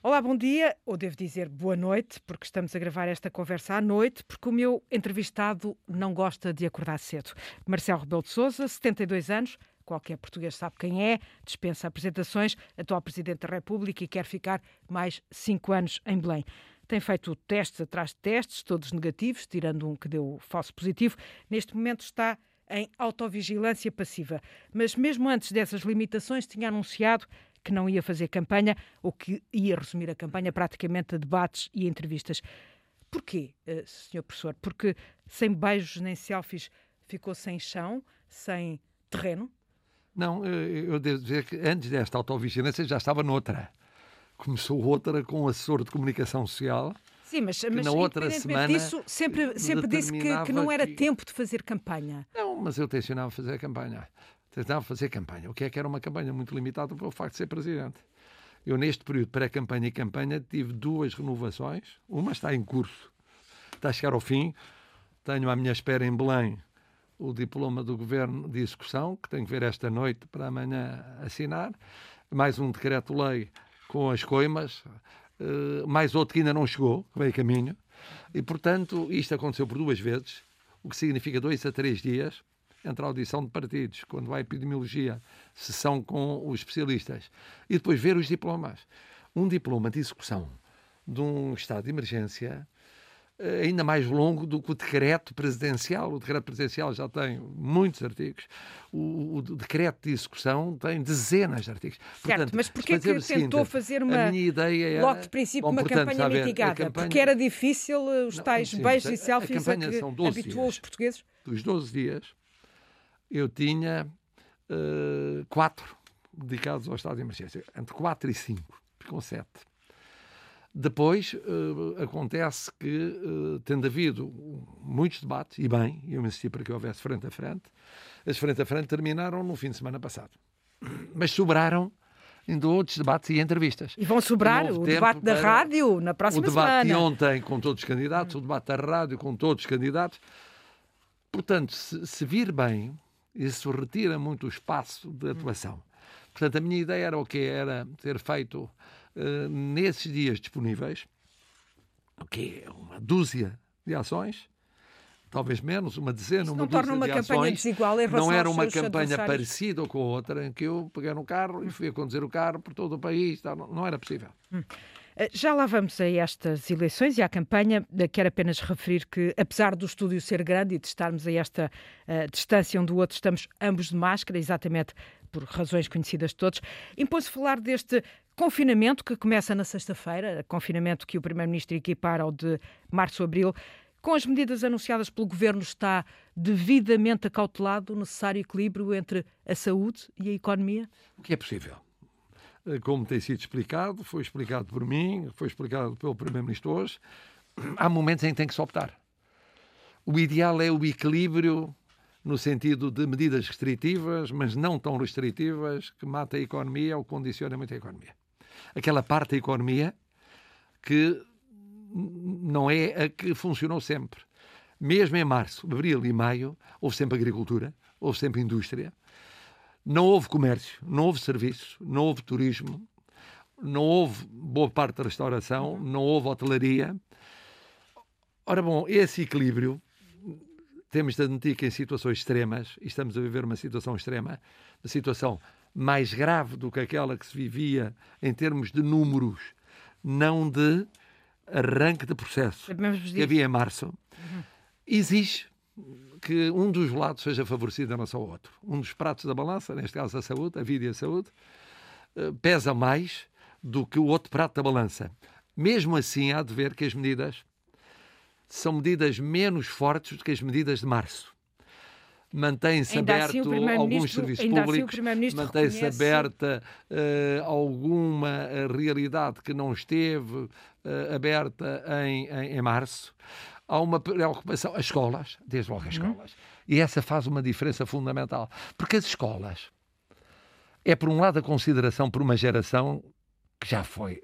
Olá, bom dia, ou devo dizer boa noite, porque estamos a gravar esta conversa à noite, porque o meu entrevistado não gosta de acordar cedo. Marcelo Rebelo de Sousa, 72 anos, qualquer português sabe quem é, dispensa apresentações, atual Presidente da República e quer ficar mais cinco anos em Belém. Tem feito testes atrás de testes, todos negativos, tirando um que deu falso positivo. Neste momento está em autovigilância passiva. Mas mesmo antes dessas limitações, tinha anunciado que não ia fazer campanha ou que ia resumir a campanha praticamente a debates e entrevistas. Porquê, eh, Sr. Professor? Porque sem beijos nem selfies ficou sem chão, sem terreno? Não, eh, eu devo dizer que antes desta autovigilância já estava noutra. Começou outra com o assessor de comunicação social. Sim, mas, mas na outra semana disso, sempre, sempre disse que, que não era que... tempo de fazer campanha. Não, mas eu tencionava fazer a campanha tentava fazer campanha. O que é que era uma campanha muito limitada pelo facto de ser presidente. Eu, neste período pré-campanha e campanha, tive duas renovações. Uma está em curso, está a chegar ao fim. Tenho à minha espera em Belém o diploma do governo de execução, que tenho que ver esta noite para amanhã assinar. Mais um decreto-lei com as coimas. Uh, mais outro que ainda não chegou, que veio a caminho. E, portanto, isto aconteceu por duas vezes, o que significa dois a três dias entre a audição de partidos, quando há epidemiologia, sessão com os especialistas, e depois ver os diplomas. Um diploma de execução de um estado de emergência eh, ainda mais longo do que o decreto presidencial. O decreto presidencial já tem muitos artigos, o, o decreto de execução tem dezenas de artigos. Certo, portanto, mas porquê que tentou fazer uma, a minha ideia era, logo de princípio, bom, uma portanto, campanha mitigada? Campanha... Porque era difícil eh, os não, tais beijos e selfies a, a que habituou dias. os portugueses? Dos 12 dias, eu tinha uh, quatro dedicados ao estado de emergência, entre quatro e cinco, ficam sete. Depois uh, acontece que, uh, tendo havido muitos debates, e bem, eu insisti para que houvesse frente a frente, as frente a frente terminaram no fim de semana passado. Mas sobraram ainda outros debates e entrevistas. E vão sobrar o debate da rádio na próxima semana. O debate semana. de ontem com todos os candidatos, o debate da rádio com todos os candidatos. Portanto, se, se vir bem, isso retira muito o espaço de atuação. Portanto, a minha ideia era o que era ter feito uh, nesses dias disponíveis, o que é uma dúzia de ações, talvez menos, uma dezena, Isso uma não torna uma de campanha ações. desigual em Não era uma campanha parecida com a outra, em que eu peguei no carro e fui a conduzir o carro por todo o país. Não, não era possível. Hum. Eh, já lá vamos a estas eleições e à campanha. Eh, quero apenas referir que, apesar do estúdio ser grande e de estarmos a esta uh, distância um do outro, estamos ambos de máscara, exatamente por razões conhecidas de todos. Impôs-se falar deste confinamento que começa na sexta-feira, confinamento que o Primeiro-Ministro equipara ao de março-abril. Com as medidas anunciadas pelo Governo, está devidamente acautelado o necessário equilíbrio entre a saúde e a economia? O que é possível como tem sido explicado, foi explicado por mim, foi explicado pelo Primeiro-Ministro hoje, há momentos em que tem que se optar. O ideal é o equilíbrio no sentido de medidas restritivas, mas não tão restritivas, que mata a economia ou condiciona muito a economia. Aquela parte da economia que não é a que funcionou sempre. Mesmo em março, abril e maio, houve sempre agricultura, houve sempre indústria, não houve comércio, não houve serviços, não houve turismo, não houve boa parte da restauração, não houve hotelaria. Ora bom, esse equilíbrio temos de admitir que em situações extremas, e estamos a viver uma situação extrema, uma situação mais grave do que aquela que se vivia em termos de números, não de arranque de processo que havia em março, exige que um dos lados seja favorecido em relação ao outro. Um dos pratos da balança, neste caso a saúde, a vida e a saúde, eh, pesa mais do que o outro prato da balança. Mesmo assim, há de ver que as medidas são medidas menos fortes do que as medidas de março. Mantém-se assim aberto assim alguns serviços públicos, assim mantém-se aberta uh, alguma eh, realidade que não esteve uh, aberta em, em, em março há uma preocupação. As escolas, desde logo as escolas. E essa faz uma diferença fundamental. Porque as escolas é, por um lado, a consideração por uma geração que já foi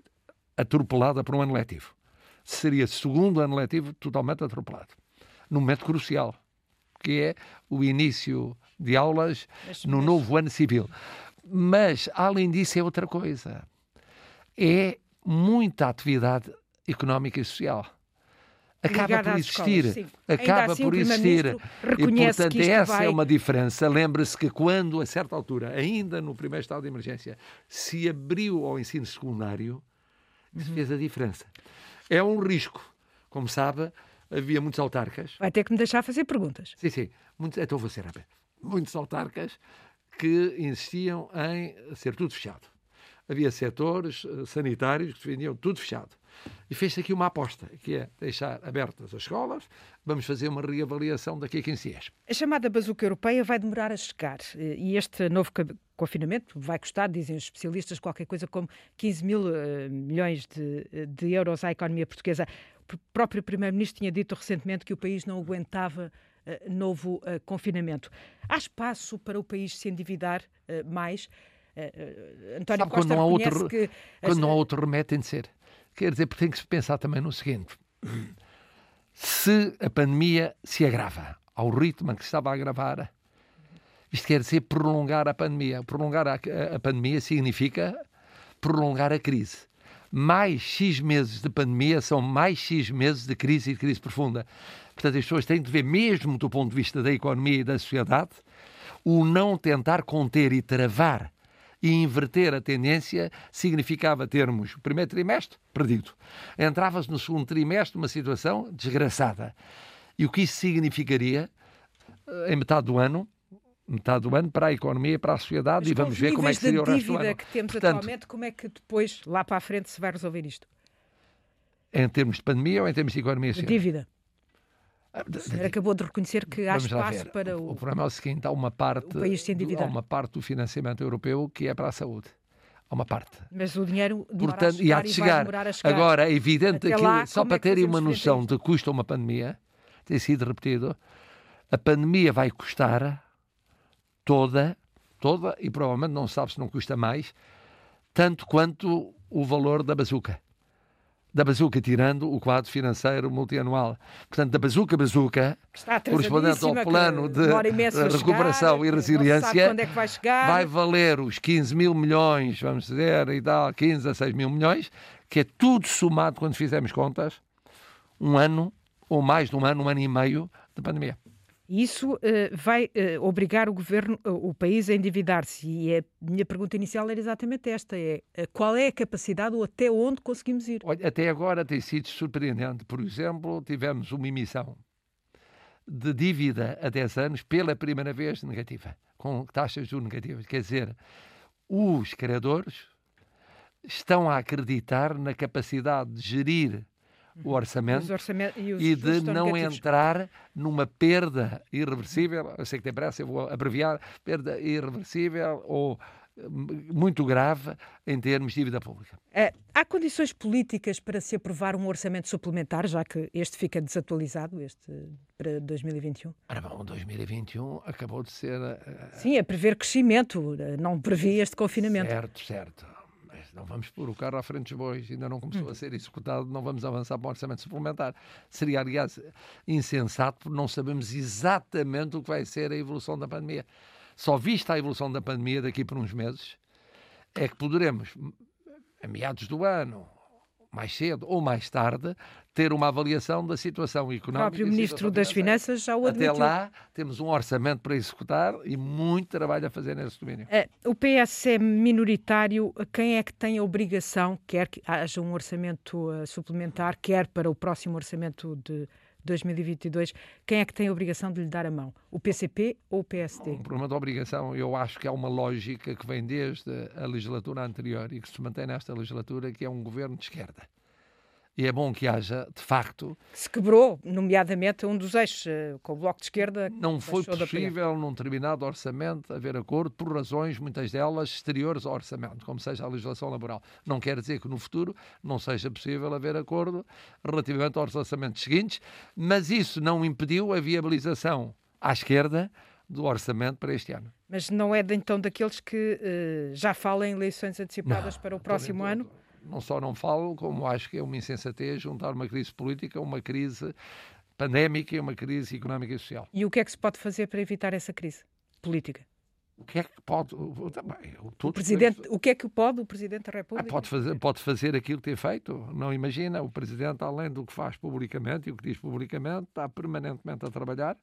atropelada por um ano letivo. Seria segundo ano letivo totalmente atropelado. Num momento crucial, que é o início de aulas no novo ano civil. Mas, além disso, é outra coisa. É muita atividade económica e social. Acaba Ligada por existir. escolas, acaba assim, por existir. E, portanto, essa vai... é uma diferença. Lembre-se que quando, a certa altura, ainda no primeiro estado de emergência, se abriu ao ensino secundário, Uhum. fez a diferença. É um risco. Como sabe, havia muitos autarcas. Vai ter que me deixar fazer perguntas. Sim, sim. Muitos, então vou ser rápido. Muitos autarcas que insistiam em ser tudo fechado. Havia setores eh, sanitários que defendiam tudo fechado. E fez-se aqui uma aposta, que é deixar abertas as escolas, vamos fazer uma reavaliação daqui a 15 dias. A chamada bazuca europeia vai demorar a chegar eh, e este novo confinamento vai custar, dizem os especialistas, qualquer coisa como 15 mil eh, milhões de, eh, de euros à economia portuguesa. O pr- próprio Primeiro-Ministro tinha dito recentemente que o país não aguentava eh, novo eh, confinamento. Há espaço para o país se endividar mais? António Sabe, quando Costa não há outro- que... Quando as- não há outro remédio, tem de ser. Quer dizer, porque tem que se pensar também no seguinte: se a pandemia se agrava ao ritmo em que se estava a agravar, isto quer dizer prolongar a pandemia. Prolongar a, a- a pandemia significa prolongar a crise. Mais X meses de pandemia são mais X meses de crise e de crise profunda. Portanto, as pessoas têm de ver, mesmo do ponto de vista da economia e da sociedade, o não tentar conter e travar e inverter a tendência significava termos o primeiro trimestre perdido. Entrava-se no segundo trimestre numa situação desgraçada. E o que isso significaria eh, em metade do ano, metade do ano para a economia, para a sociedade Mas e vamos os ver como é que seria o resto do ano. que temos Portanto, atualmente, como é que depois, lá para a frente, se vai resolver isto? em termos de pandemia ou em termos de economia De dívida. O senhor acabou de reconhecer que há Vamos espaço para O o... problema é o seguinte: há uma parte, há uma parte do financiamento europeu que é para a saúde. Há uma parte. Mas o dinheiro Portanto, a e há de vai chegar. demorar a chegar. Agora, é evidente que, só para é que terem uma noção de custo uma pandemia, tem sido repetido, a pandemia vai custar toda, toda, e provavelmente não sabe se não custa mais, tanto quanto o valor da bazuca. Da bazuca, tirando o quadro financeiro multianual. Portanto, da bazuca bazuca, correspondente ao plano de recuperação chegar, e resiliência, é vai vai valer os 15 mil milhões, vamos dizer, e tal, 15 a 6 mil milhões, que é tudo somado quando fizermos contas, um ano, ou mais de um ano, um ano e meio de pandemia. Isso eh, vai eh, obrigar o governo, eh, o país a endividar-se. E a minha pergunta inicial era exatamente esta: é qual é a capacidade ou até onde conseguimos ir? Olha, até agora tem sido surpreendente. Por exemplo, tivemos uma emissão de dívida a 10 anos pela primeira vez negativa, com taxas de juros negativas. Quer dizer, os credores estão a acreditar na capacidade de gerir o orçamento Os orçamentos e, os e de não negativos. entrar numa perda irreversível, eu sei que tem pressa, eu vou abreviar, perda irreversível ou hum, muito grave em termos de dívida pública. Eh, há condições políticas para se aprovar um orçamento suplementar, já que este fica desatualizado, este para 2021? Ora bom, 2021 acabou de ser eh, Sim, é prever crescimento, eh, não previa este confinamento. certo, certo. Não vamos pôr o carro à frente dos bois, ainda não começou a ser executado, não vamos avançar para um orçamento suplementar. Seria, aliás, insensato, porque não sabemos exatamente o que vai ser a evolução da pandemia. Só vista a evolução da pandemia daqui por uns meses, é que poderemos, a meados do ano, mais cedo ou mais tarde, ter uma avaliação da situação O económica. próprio e Ministro das. Finanças já o Até admitiu. lá, temos um orçamento para executar e muito trabalho a fazer nesse domínio. Eh, O PS é minoritário. Quem é que tem a obrigação, quer que haja um orçamento eh, suplementar, quer para o próximo orçamento de 2022, quem é que tem a obrigação de lhe dar a mão? O PCP ou o PSD? Um problema de obrigação, eu acho que há uma lógica que vem desde a legislatura anterior e que se mantém nesta legislatura, que é um governo de esquerda. E é bom que haja, de facto, se quebrou, nomeadamente, um dos eixos, eh, com o Bloco de Esquerda. que não foi possível num determinado orçamento haver acordo por razões, muitas delas, exteriores ao orçamento, como seja a legislação laboral. Não quer dizer que no futuro não seja possível haver acordo relativamente aos orçamentos seguintes, mas isso não impediu a viabilização à esquerda do orçamento para este ano. Mas não é então daqueles que eh, já falam em eleições antecipadas Não, para o próximo ano? Não só não falo, como acho que é uma insensatez juntar uma crise política a uma crise pandémica e uma crise económica e social. E o que é que se pode fazer para evitar essa crise política? O que é que pode. Também, o, presidente, o que é que pode o Presidente da República? Ah, pode, fazer, pode fazer aquilo que tem feito. Não imagina. O Presidente, além do que faz publicamente e o que diz publicamente, está permanentemente a trabalhar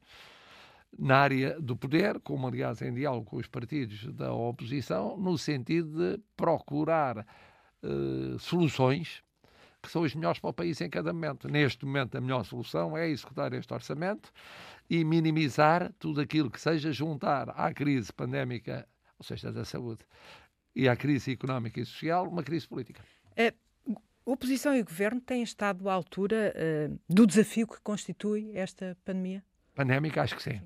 na área do poder, como aliás em diálogo com os partidos da oposição, no sentido de procurar uh, soluções que são as melhores para o país em cada momento. Neste momento, a melhor solução é executar este orçamento e minimizar tudo aquilo que seja juntar à crise pandémica, ou seja, da saúde, e à crise económica e social, uma crise política. A oposição e governo têm estado à altura uh, do desafio que constitui esta pandemia? Pandémica, acho que sim.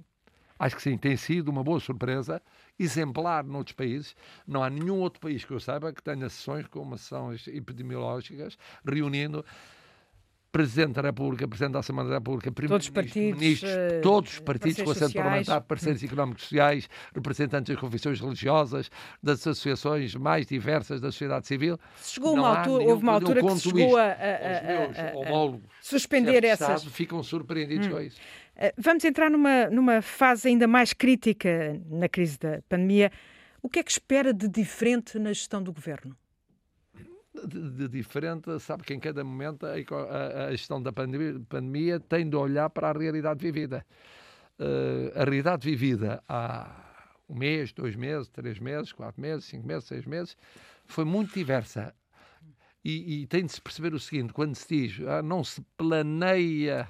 Acho que sim, tem sido uma boa surpresa, exemplar noutros países. Não há nenhum outro país que eu saiba que tenha sessões como sessões epidemiológicas, reunindo Presidente da República, Presidente da Assembleia da República, todos os partidos, ministros, uh, todos os partidos com assento parlamentar, parceiros hum. económicos sociais, representantes das confissões religiosas, das associações mais diversas da sociedade civil. Chegou uma altura, nenhum, houve uma altura que se chegou a, a, a, a suspender essas. ficam surpreendidos hum. com isso. Eh, vamos entrar numa, numa fase ainda mais crítica na crise da pandemia. O que é que espera de diferente na gestão do governo? De, de diferente, sabe que em cada momento a, a, gestão da pandemia, pandemia, tem de olhar para a realidade vivida. Uh, a realidade vivida há um mês, dois meses, três meses, quatro meses, cinco meses, seis meses, foi muito diversa. E, e tem de se perceber o seguinte: quando se diz ah, não se planeia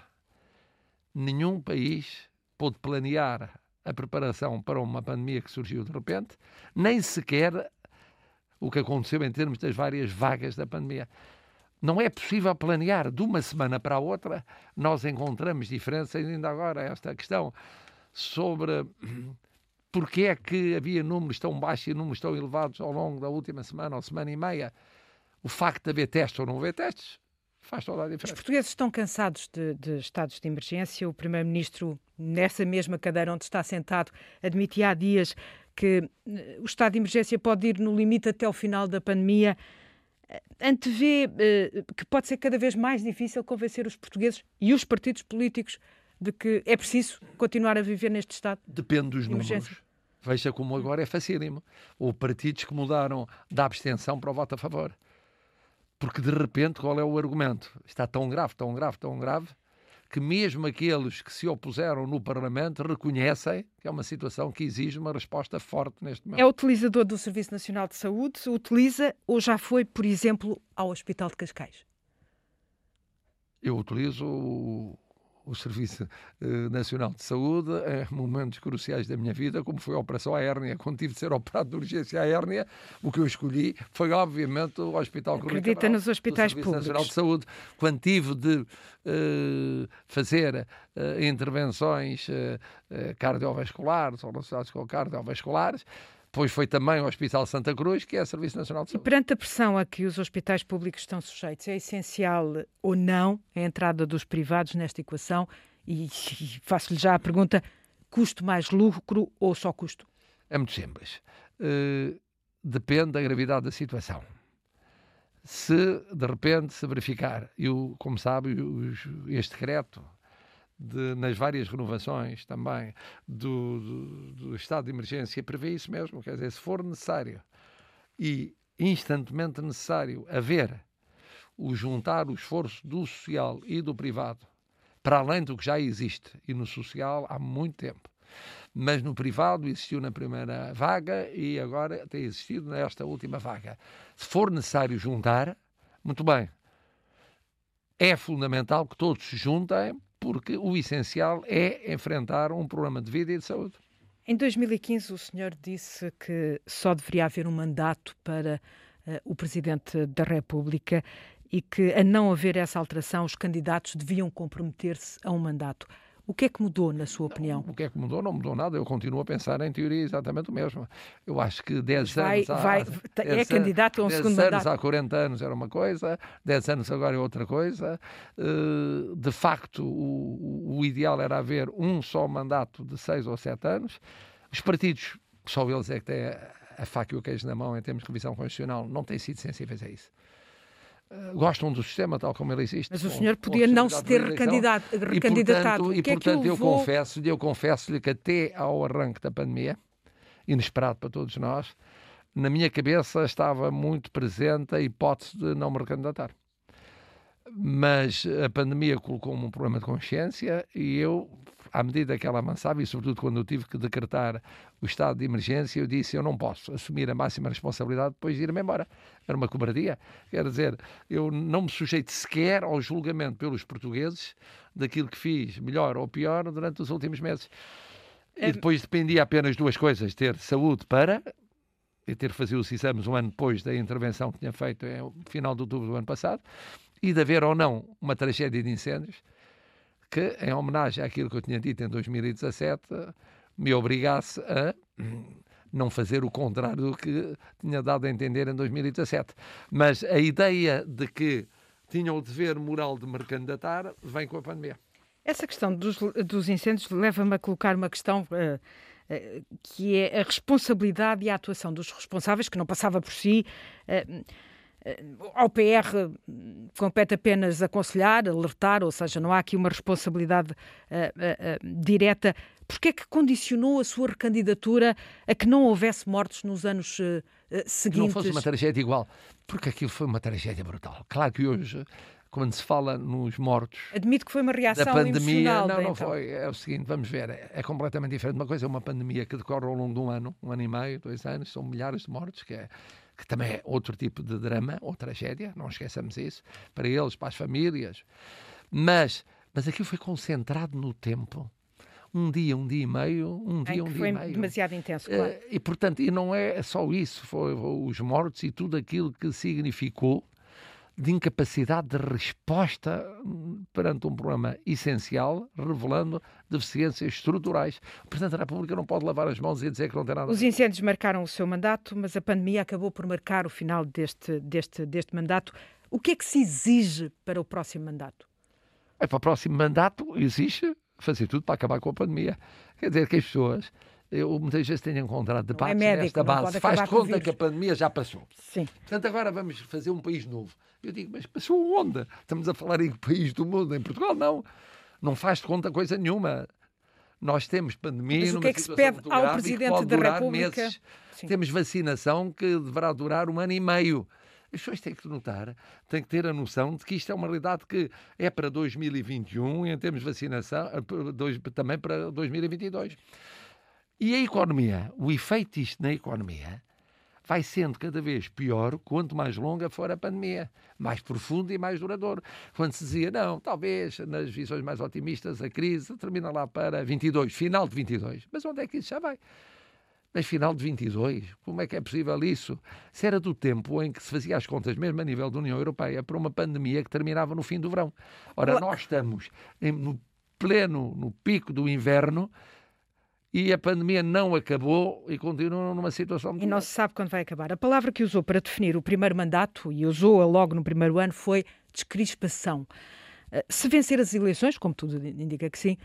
nenhum país pôde planear a preparação para uma pandemia que surgiu de repente, nem sequer o que aconteceu em termos das várias vagas da pandemia. Não é possível planear de uma semana para a outra. Nós encontramos diferenças, ainda agora, esta questão sobre porque é que havia números tão baixos e números tão elevados ao longo da última semana ou semana e meia. O facto de haver testes ou não haver testes faz toda a diferença. Os portugueses estão cansados de, de estados de emergência. O primeiro-ministro, nessa mesma cadeira onde está sentado, admitia há dias que eh, o estado de emergência pode ir no limite até o final da pandemia. Eh, antevê eh, que pode ser cada vez mais difícil convencer os portugueses e os partidos políticos de que é preciso continuar a viver neste estado? Depende dos de números. Veja como agora é facílimo. Houve partidos que mudaram da abstenção para o voto a favor. Porque de repente, qual é o argumento? Está tão grave, tão grave, tão grave, que mesmo aqueles que se opuseram no Parlamento reconhecem que é uma situação que exige uma resposta forte neste momento. É utilizador do Serviço Nacional de Saúde? Utiliza ou já foi, por exemplo, ao Hospital de Cascais? Eu utilizo o Serviço uh, Nacional de Saúde em momentos cruciais da minha vida, como foi a operação à hérnia. Quando tive de ser operado de urgência à hérnia, o que eu escolhi foi, obviamente, o Hospital Acredita nos hospitais Serviço públicos. Nacional de Saúde. Quando tive de uh, fazer uh, intervenções cardiovasculares ou relacionadas com cardiovasculares, depois foi também o Hospital Santa Cruz, que é o Serviço Nacional de Saúde. E perante a pressão a que os hospitais públicos estão sujeitos, é essencial ou não a entrada dos privados nesta equação? E, faço-lhe já a pergunta: custo mais lucro ou só custo? É muito simples. Uh, depende da gravidade da situação. Se de repente se verificar, e como sabe, este decreto de, nas várias renovações também do, do, do, estado de emergência prevê isso mesmo, quer dizer, se for necessário e instantemente necessário haver o juntar o esforço do social e do privado para além do que já existe e no social há muito tempo. Mas no privado existiu na primeira vaga e agora tem existido nesta última vaga. Se for necessário juntar, muito bem. É fundamental que todos se juntem porque o essencial é enfrentar um problema de vida e de saúde. Em 2015, o senhor disse que só deveria haver um mandato para uh, o Presidente da República e que, a não haver essa alteração, os candidatos deviam comprometer-se a um mandato. O que é que mudou, na sua opinião? Não, o que é que mudou? Não mudou nada. Eu continuo a pensar em teoria exatamente o mesmo. Eu acho que 10 vai, anos. Há, vai, é candidato a um segundo mandato. 10 anos há 40 anos era uma coisa, 10 anos agora é outra coisa. Eh, de facto, o, o ideal era haver um só mandato de 6 ou 7 anos. Os partidos, só eles é que têm a faca e o queijo na mão em termos de revisão constitucional, não têm sido sensíveis a isso. Eh, gostam do sistema tal como ele existe. Mas o senhor podia não se ter recandidatado. E, portanto, e, portanto é eu confesso-lhe eu confesso que até ao arranque da pandemia inesperado para todos nós, na minha cabeça estava muito presente a hipótese de não me recandidatar. Mas a pandemia colocou-me um problema de consciência e eu, à medida que ela avançava, e sobretudo quando eu tive que decretar o estado de emergência, eu disse: eu não posso assumir a máxima responsabilidade depois de ir-me embora. Era uma cobardia. Quer dizer, eu não me sujeito sequer ao julgamento pelos portugueses daquilo que fiz, melhor ou pior, durante os últimos meses. E depois dependia apenas de duas coisas: ter saúde para e ter fazer os exames um ano depois da intervenção que tinha feito no final de outubro do ano passado, e de haver ou não uma tragédia de incêndios que, em homenagem àquilo que eu tinha dito em 2017, me obrigasse a não fazer o contrário do que tinha dado a entender em 2017. Mas a ideia de que tinha o dever moral de me candidatar vem com a pandemia. Essa questão dos, dos incêndios leva-me a colocar uma questão uh, que é a responsabilidade e a atuação dos responsáveis, que não passava por si. Uh, ao PR compete apenas aconselhar, alertar, ou seja, não há aqui uma responsabilidade direta. Porquê é que condicionou a sua recandidatura a que não houvesse mortes nos anos seguintes? Não fosse uma tragédia igual, porque aquilo foi uma tragédia brutal. Claro que hoje quando se fala nos mortos. Admito que foi uma reação da pandemia. Não, não então. foi. É o seguinte, vamos ver, é, é, completamente diferente. Uma coisa é uma pandemia que decorre ao longo de um ano, um ano e meio, dois anos, são milhares de mortos, que, é, que também é outro tipo de drama ou tragédia, não esqueçamos isso, para eles, para as famílias. Mas, mas aquilo foi concentrado no tempo um dia, um dia e meio, um dia, um dia e meio. demasiado intenso, claro. Uh, e, portanto, e não é só isso, foi os mortos e tudo aquilo que significou de incapacidade de resposta perante um problema essencial, revelando deficiências estruturais. O Presidente da República não pode lavar as mãos e dizer que não tem nada. Os incêndios marcaram o seu mandato, mas a pandemia acabou por marcar o final deste, deste, deste mandato. O que é que se exige para o próximo mandato? É, para o próximo mandato exige fazer tudo para acabar com a pandemia. Quer dizer que as pessoas eu muitas vezes tenho encontrado debates é médico, nesta base. Faz conta que a pandemia já passou. Sim. Portanto, agora vamos fazer um país novo. Eu digo, mas passou onde? Estamos a falar em que país do mundo? Em Portugal, não. Não faz de conta coisa nenhuma. Nós temos pandemia. Mas o que é que se pede ao Presidente da República? Temos vacinação que deverá durar um ano e meio. As pessoas têm que notar, têm que ter a noção de que isto é uma realidade que é para 2021 e em termos de vacinação, eh, também para 2022. E a economia, o efeito disto na economia, vai sendo cada vez pior quanto mais longa for a pandemia, mais profundo e mais duradouro. Quando se dizia, não, talvez nas visões mais otimistas a crise termina lá para 22, final de 22. Mas onde é que isso já vai? Mas final de 22, como é que é possível isso? Se era do tempo em que se fazia as contas, mesmo a nível da União Europeia, para uma pandemia que terminava no fim do verão. Ora, nós estamos no pleno, no pico do inverno, e a pandemia não acabou e continua numa situação. E não se sabe quando vai acabar. A palavra que usou para definir o primeiro mandato, e usou-a logo no primeiro ano, foi descrispação. Eh, se vencer as eleições, como tudo indica que sim,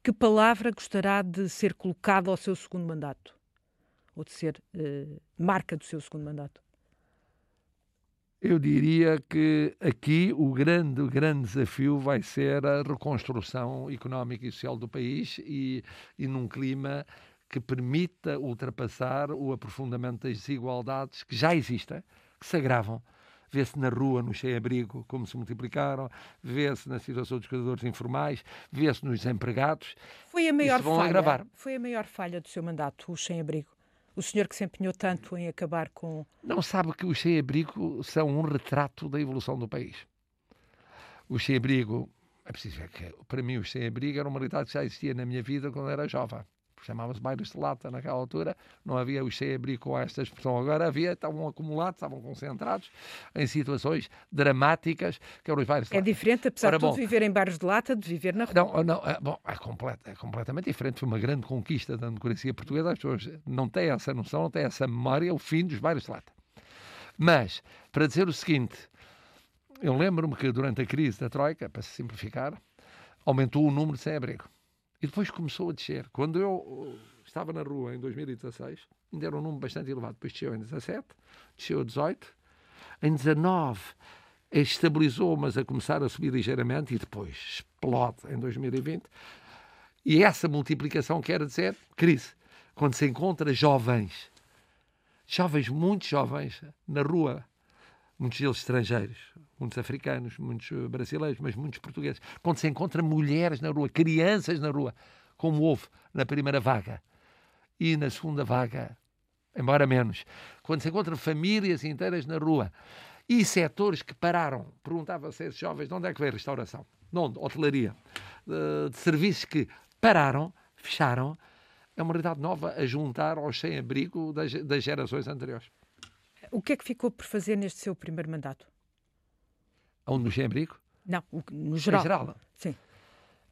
que palavra gostará de ser colocada ao seu segundo mandato? Ou de ser uh, marca do seu segundo mandato? Eu diria que aqui o grande, o grande desafio vai ser a reconstrução económica e social do país e, e num clima que permita ultrapassar o aprofundamento das desigualdades que já existem, que se agravam. Vê-se na rua, no sem-abrigo, como se multiplicaram, vê-se na situação dos cuidadores informais, vê-se nos empregados. Foi a maior falha. Agravar. Foi a maior falha do seu mandato, o sem-abrigo. O senhor que se empenhou tanto em acabar com. Não sabe que os sem-abrigo são um retrato da evolução do país. Os sem-abrigo, é preciso ver que para mim os sem-abrigo era uma realidade que já existia na minha vida quando era jovem chamava-se bairros de lata naquela altura, não havia os sem-abrigo com esta expressão. Agora havia, estavam acumulados, estavam concentrados em situações dramáticas, que eram os bairros de é lata. É diferente, apesar Ora, de tudo, viver em bairros de lata, de viver na rua. Não, não é, bom, é, complet, é completamente diferente. Foi uma grande conquista da democracia portuguesa. As pessoas não têm essa noção, não têm essa memória, o fim dos bairros de lata. Mas, para dizer o seguinte, eu lembro-me que durante a crise da Troika, para simplificar, aumentou o número de sem-abrigo. E depois começou a descer. Quando eu uh, estava na rua em 2016, ainda era um número bastante elevado. Depois desceu em 17, desceu a 18. Em 19 estabilizou, mas a começar a subir ligeiramente e depois explode em 2020. E essa multiplicação quer dizer crise. quando se encontra jovens, jovens, muito jovens, na rua, muitos deles estrangeiros, muitos africanos, muitos brasileiros, mas muitos portugueses, quando se encontra mulheres na rua, crianças na rua, como houve na primeira vaga e na segunda vaga, embora menos, quando se encontram famílias inteiras na rua e setores que pararam, perguntava-se a esses jovens de onde é que veio restauração, de onde? Hotelaria, de, de serviços que pararam, fecharam, é uma realidade nova a juntar ao sem-abrigo das, das gerações anteriores. O que é que ficou por fazer neste seu primeiro mandato? Onde no sem-abrigo? Não, no geral. Em geral? Sim.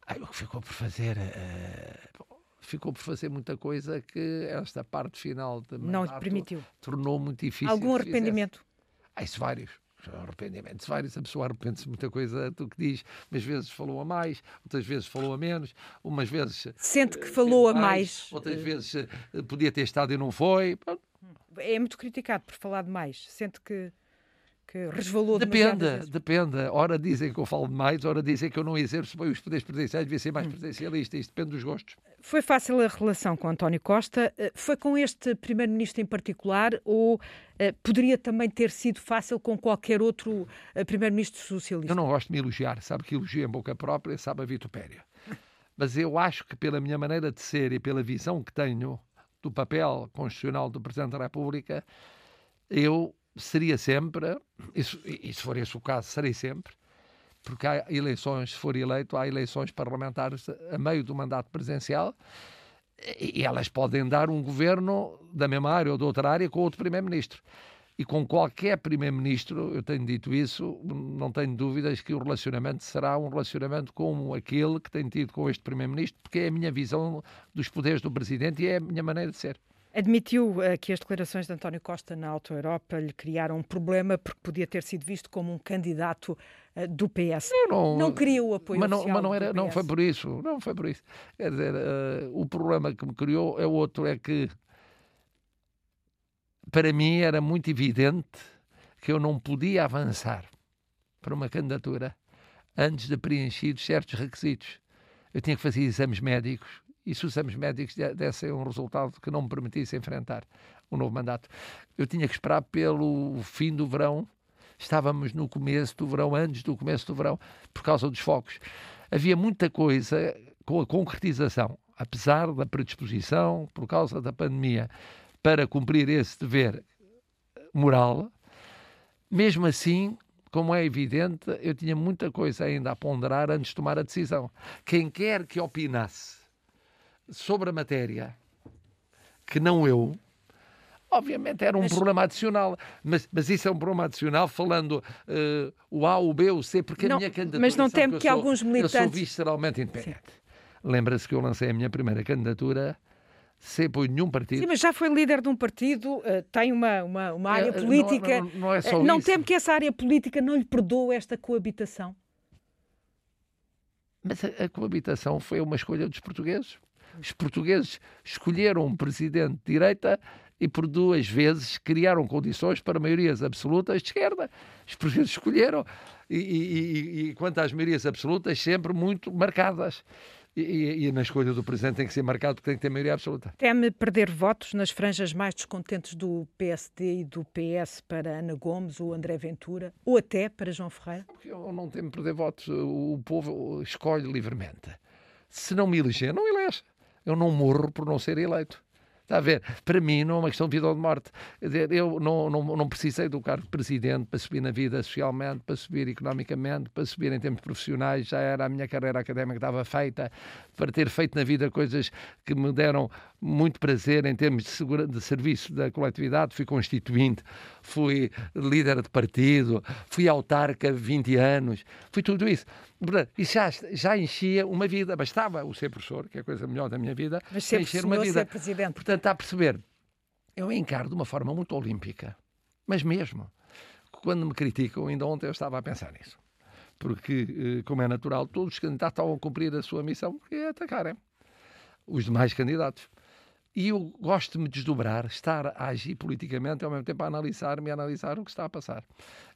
Ai, o que ficou por fazer... Uh, ficou por fazer muita coisa que esta parte final de não lhe permitiu. tornou muito difícil. Algum arrependimento? Ah, isso vários. Arrependimentos vários, a pessoa arrepende-se muita coisa do que diz, umas vezes falou a mais, outras vezes falou a menos, umas vezes. Sente que falou a mais, mais. Outras vezes eh, podia ter estado e não foi. É muito criticado por falar de mais. Sente que que resvalou Depende, depende. Ora dizem que eu falo demais, ora dizem que eu não exerço bem os poderes presidenciais, devia ser mais hum. presidencialista. Isto depende dos gostos. Foi fácil a relação com António Costa. Eh, foi com este primeiro-ministro em particular ou uh, poderia também ter sido fácil com qualquer outro uh, primeiro-ministro socialista? Eu não gosto de me elogiar. Sabe que elogio em boca própria, sabe a vitupéria. Mas eu acho que pela minha maneira de ser e pela visão que tenho do papel constitucional do Presidente da República, eu seria sempre, e se for esse o caso, serei sempre, porque há eleições, se for eleito, há eleições parlamentares a meio do mandato presidencial e elas podem dar um governo da mesma área ou de outra área com outro primeiro-ministro. E com qualquer primeiro-ministro, eu tenho dito isso, não tenho dúvidas que o relacionamento será um relacionamento como aquele que tenho tido com este primeiro-ministro, porque é a minha visão dos poderes do presidente e é a minha maneira de ser. Admitiu uh, que as declarações de António Costa na Auto Europa lhe criaram um problema porque podia ter sido visto como um candidato uh, do PS. Não, não, não queria o apoio mas não, mas não era, não foi por isso, não foi por isso. Quer dizer, uh, o problema que me criou é outro, é que para mim era muito evidente que eu não podia avançar para uma candidatura antes de preenchidos certos requisitos. Eu tinha que fazer exames médicos, e se os exames médicos dessem um resultado que não me permitisse enfrentar o novo mandato. Eu tinha que esperar pelo fim do verão, estávamos no começo do verão, antes do começo do verão, por causa dos focos. Havia muita coisa com a concretização, apesar da predisposição, por causa da pandemia, para cumprir esse dever moral, mesmo assim como é evidente, eu tinha muita coisa ainda a ponderar antes de tomar a decisão. Quem quer que opinasse sobre a matéria que não eu, obviamente era um mas, problema adicional. Mas, mas isso é um problema adicional falando uh, o A, o B, o C, porque não, a minha candidatura... Mas não teme que, que sou, alguns militantes... Eu sou visceralmente independente. Lembra-se que eu lancei a minha primeira candidatura sem apoio nenhum partido. Sim, mas já foi líder de um partido, uh, tem uma, uma, uma área é, política. Não, não, não é só Não isso. teme que essa área política não lhe perdoe esta coabitação? Mas a, a coabitação foi uma escolha dos portugueses. Os portugueses escolheram um presidente de direita e por duas vezes criaram condições para maiorias absolutas de esquerda. Os portugueses escolheram. E, e, e quanto às maiorias absolutas, sempre muito marcadas. E, e, na escolha do Presidente tem que ser marcado porque tem que ter maioria absoluta. Teme perder votos nas franjas mais descontentes do PSD e do PS para Ana Gomes ou André Ventura, ou até para João Ferreira? Porque eu não temo perder votos. O povo escolhe livremente. Se não me eleger, não elege eu não morro por não ser eleito. Está a ver? Para mim não é uma questão de vida ou de morte. Eu não, não, não precisei do cargo de presidente para subir na vida socialmente, para subir economicamente, para subir em termos profissionais. Já era a minha carreira académica estava feita, para ter feito na vida coisas que me deram muito prazer em termos de, segura, de serviço da coletividade. Fui constituinte, fui líder de partido, fui autarca 20 anos, fui tudo isso. Isso já, já enchia uma vida. Bastava o ser professor, que é a coisa melhor da minha vida, Mas sempre encher uma vida. Ser presidente. Portanto, está a perceber? Eu encaro de uma forma muito olímpica. Mas mesmo. Quando me criticam, ainda ontem eu estava a pensar nisso. Porque, eh, como é natural, todos os candidatos estão a cumprir a sua missão, que é atacarem os demais candidatos. E eu gosto de me desdobrar, estar a agir politicamente e ao mesmo tempo a analisar-me e analisar o que está a passar.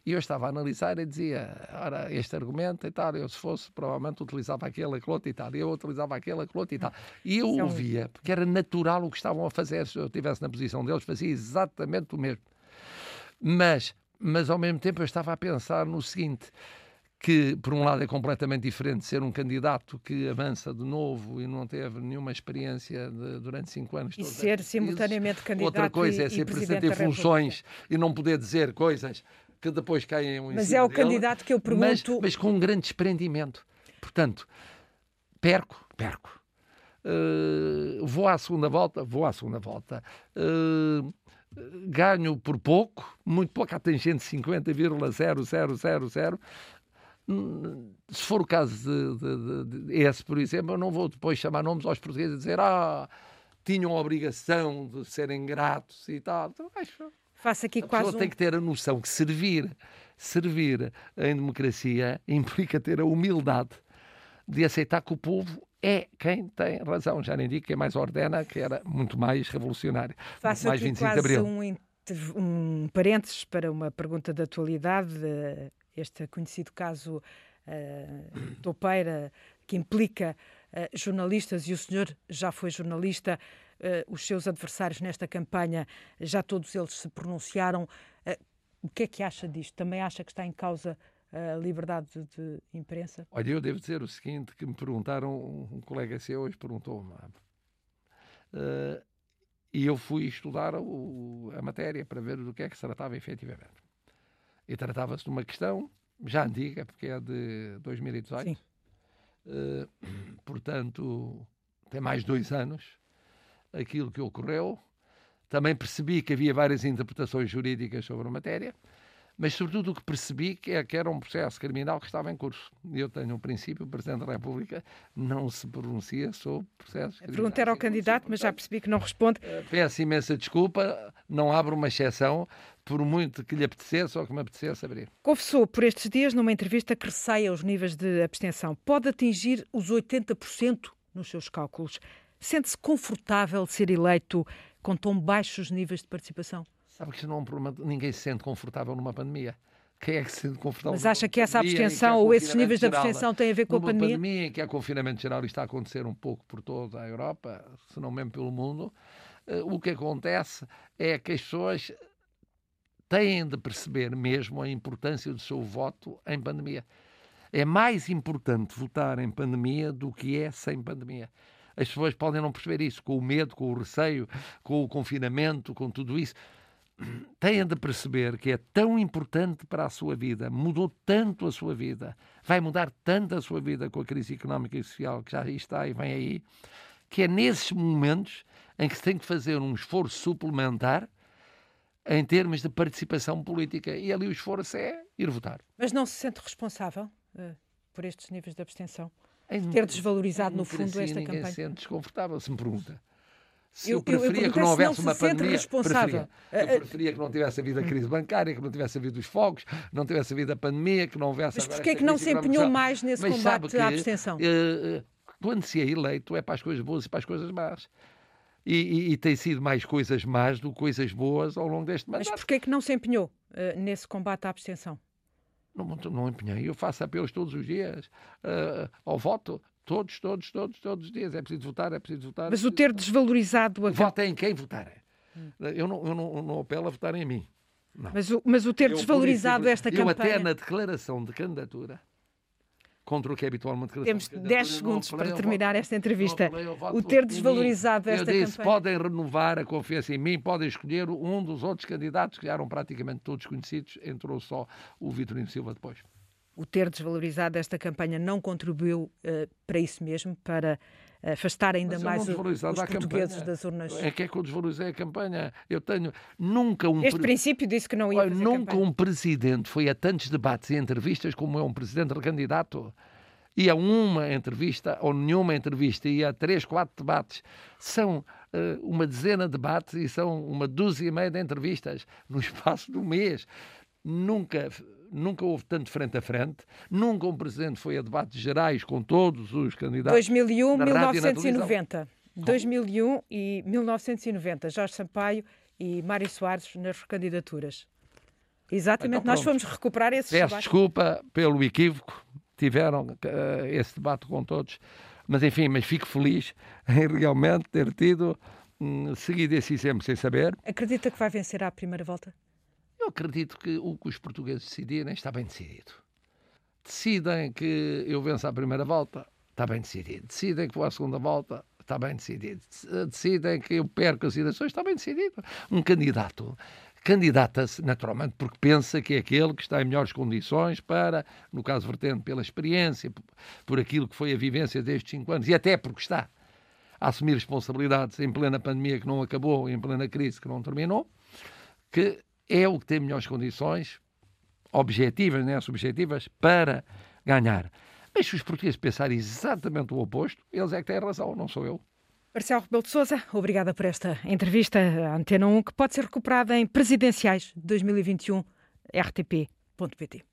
E eu estava a analisar e dizia, ora, este argumento e tal, eu se fosse, provavelmente utilizava aquele, aquele outro e tal, eu utilizava aquele, aquele outro e tal. E eu é ouvia, porque era natural o que estavam a fazer, se eu estivesse na posição deles, fazia exatamente o mesmo. Mas, mas ao mesmo tempo eu estava a pensar no seguinte, que por um lado é completamente diferente de ser um candidato que avança de novo e não teve nenhuma experiência de, durante cinco anos. E ser simultaneamente candidato Outra coisa e, é ser presidente em funções e não poder dizer coisas que depois caem em Mas é o candidato que eu pergunto... Mas, mas, com um grande desprendimento. Portanto, perco, perco. Uh, vou à segunda volta, vou à segunda volta. Uh, ganho por pouco, muito pouco, a tangente 50,0000 se for o caso de, de, de, esse, por exemplo, eu não vou depois chamar nomes aos portugueses e dizer ah, tinham a obrigação de serem gratos e tal. Então, acho, Faça aqui a quase pessoa um... tem que ter a noção que servir, servir em democracia implica ter a humildade de aceitar que o povo é quem tem razão. Já nem digo que é mais ordena, que era muito mais revolucionário. Faço mais aqui 25 quase de Abril. Um, um parênteses para uma pergunta de atualidade este conhecido caso uh, Topeira, que implica uh, jornalistas, e o senhor já foi jornalista, uh, os seus adversários nesta campanha, já todos eles se pronunciaram. o que é que acha disto? Também acha que está em causa a liberdade de imprensa? Olha, eu devo dizer o seguinte, que me perguntaram, um colega seu hoje perguntou-me, uh, e eu fui estudar o, a matéria para ver do que é que se tratava efetivamente. E tratava-se de uma questão já antiga, porque é de 2018. Sim. Uh, portanto, tem mais dois anos aquilo que ocorreu. Também percebi que havia várias interpretações jurídicas sobre a matéria mas sobretudo o que percebi que, é, que era um processo criminal que estava em curso. Eu tenho um princípio, o Presidente da República não se pronuncia sobre processos criminais. Perguntei ao candidato, mas já percebi que não responde. Eh, peço imensa desculpa, não abro uma exceção, por muito que lhe apetecesse ou que me apetecesse abrir. Confessou por estes dias, numa entrevista, que receia os níveis de abstenção. Pode atingir os 80% nos seus cálculos. Sente-se confortável de ser eleito com tão baixos níveis de participação? Sabe que isso não é um problema. Ninguém se sente confortável numa pandemia. Quem é que se sente confortável? Mas acha que essa abstenção ou esses níveis de abstenção têm a ver com a pandemia? pandemia em que há confinamento geral e está a acontecer um pouco por toda a Europa, se não mesmo pelo mundo, eh, o que acontece é que as pessoas têm de perceber mesmo a importância do seu voto em pandemia. É mais importante votar em pandemia do que é sem pandemia. As pessoas podem não perceber isso, com o medo, com o receio, com o confinamento, com tudo isso têm de perceber que é tão importante para a sua vida, mudou tanto a sua vida, vai mudar tanto a sua vida com a crise económica e social que já está e vem aí, que é nesses momentos em que se tem que fazer um esforço suplementar em termos de participação política. E ali o esforço é ir votar. Mas não se sente responsável uh, por estes níveis de abstenção? Em ter desvalorizado, no fundo, esta ninguém campanha? se sente desconfortável, se me pergunta. Se eu, eu preferia eu que não houvesse não uma pandemia. Preferia. Eu preferia que não tivesse havido a crise bancária, que não tivesse havido os fogos, não tivesse havido a pandemia, que não houvesse... Mas porquê é que não se empenhou mais nesse Mas combate à abstenção? Uh, quando se é eleito é para as coisas boas e para as coisas más. E, e, e, tem sido mais coisas más do que coisas boas ao longo deste mandato. Mas porquê é que não se empenhou uh, nesse combate à abstenção? Não, não empenhei. Eu faço apelos todos os dias uh, ao voto. Todos, todos, todos, todos os dias. É preciso votar, é preciso votar. Mas o ter desvalorizado a. Vota em quem votar. Eu, não, eu não, não apelo a votar em mim. Não. Mas, o, mas o ter eu, desvalorizado esta eu campanha. Eu até na declaração de candidatura contra o que é habitualmente Temos 10 segundos para terminar esta entrevista. O ter desvalorizado esta eu disse, campanha. podem renovar a confiança em mim, podem escolher um dos outros candidatos que eram praticamente todos conhecidos, entrou só o Vitorino Silva depois o ter desvalorizado esta campanha não contribuiu uh, para isso mesmo, para afastar ainda mais os portugueses das urnas. É que é que eu desvalorizei a campanha. Eu tenho nunca um... Este princípio disse que não ia fazer Nunca campanha. um presidente foi a tantos debates e entrevistas como é um presidente candidato. E a uma entrevista, ou nenhuma entrevista, e a três, quatro debates. São uh, uma dezena de debates e são uma dúzia e meia de entrevistas no espaço de um mês. Nunca nunca houve tanto frente a frente, nunca um presidente foi a debates gerais com todos os candidatos. 2001, 1990. 2001 e 1990, Jorge Sampaio e Mário Soares nas recandidaturas. Exatamente, Então, nós fomos recuperar esses Peço debates. desculpa pelo equívoco, tiveram eh, esse debate com todos, mas enfim, mas fico feliz em realmente ter tido hum, seguido esse exemplo sem saber. Acredita que vai vencer à primeira volta? Eu acredito que o que os portugueses decidirem está bem decidido. Decidem que eu venço à primeira volta, está bem decidido. Decidem que vou à segunda volta, está bem decidido. Decidem que eu perco as eleições, está bem decidido. Um candidato candidata-se naturalmente porque pensa que é aquele que está em melhores condições para, no caso vertendo pela experiência, por aquilo que foi a vivência destes cinco anos, e até porque está a assumir responsabilidades em plena pandemia que não acabou, em plena crise que não terminou, que é o que tem melhores condições, objetivas, não é subjetivas, para ganhar. Mas se os portugueses pensarem exatamente o oposto, eles é que têm razão, não sou eu. Marcelo Rebelo de Sousa, obrigada por esta entrevista à Antena 1, que pode ser recuperada em presidenciais 2021 rtp.pt.